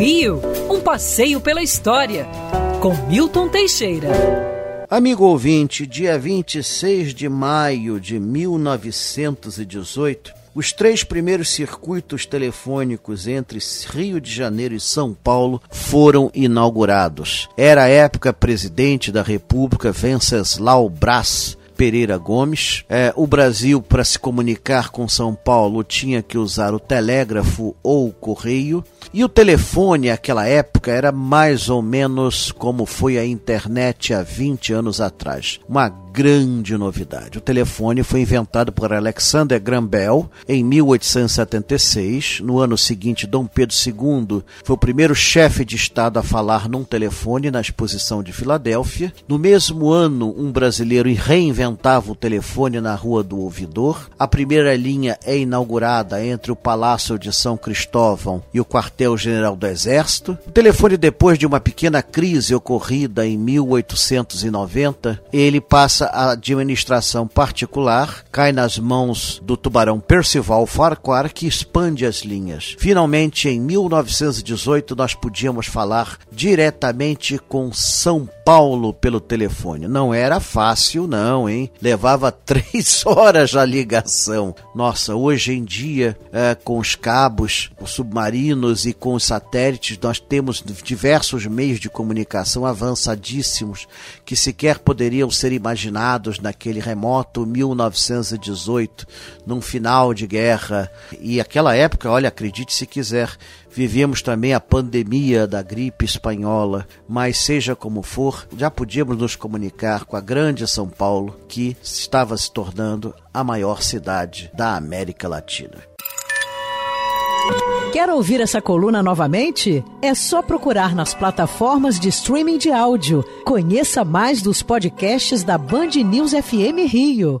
Rio, um passeio pela história, com Milton Teixeira. Amigo ouvinte, dia 26 de maio de 1918, os três primeiros circuitos telefônicos entre Rio de Janeiro e São Paulo foram inaugurados. Era a época presidente da República Venceslau Braz Pereira Gomes. É, o Brasil, para se comunicar com São Paulo, tinha que usar o telégrafo ou o correio. E o telefone, naquela época, era mais ou menos como foi a internet há 20 anos atrás. Uma grande novidade. O telefone foi inventado por Alexander Graham Bell em 1876. No ano seguinte, Dom Pedro II foi o primeiro chefe de Estado a falar num telefone na exposição de Filadélfia. No mesmo ano, um brasileiro reinventava o telefone na Rua do Ouvidor. A primeira linha é inaugurada entre o Palácio de São Cristóvão e o Quartel-General do Exército. O telefone, depois de uma pequena crise ocorrida em 1890, ele passa passa administração particular, cai nas mãos do tubarão Percival Farquhar, que expande as linhas. Finalmente, em 1918, nós podíamos falar diretamente com São Paulo pelo telefone. Não era fácil, não, hein? Levava três horas a ligação. Nossa, hoje em dia, é, com os cabos, os submarinos e com os satélites, nós temos diversos meios de comunicação avançadíssimos que sequer poderiam ser imaginados naquele remoto 1918, num final de guerra. E aquela época, olha, acredite se quiser, vivíamos também a pandemia da gripe espanhola, mas seja como for, já podíamos nos comunicar com a grande São Paulo, que estava se tornando a maior cidade da América Latina. Quer ouvir essa coluna novamente? É só procurar nas plataformas de streaming de áudio. Conheça mais dos podcasts da Band News FM Rio.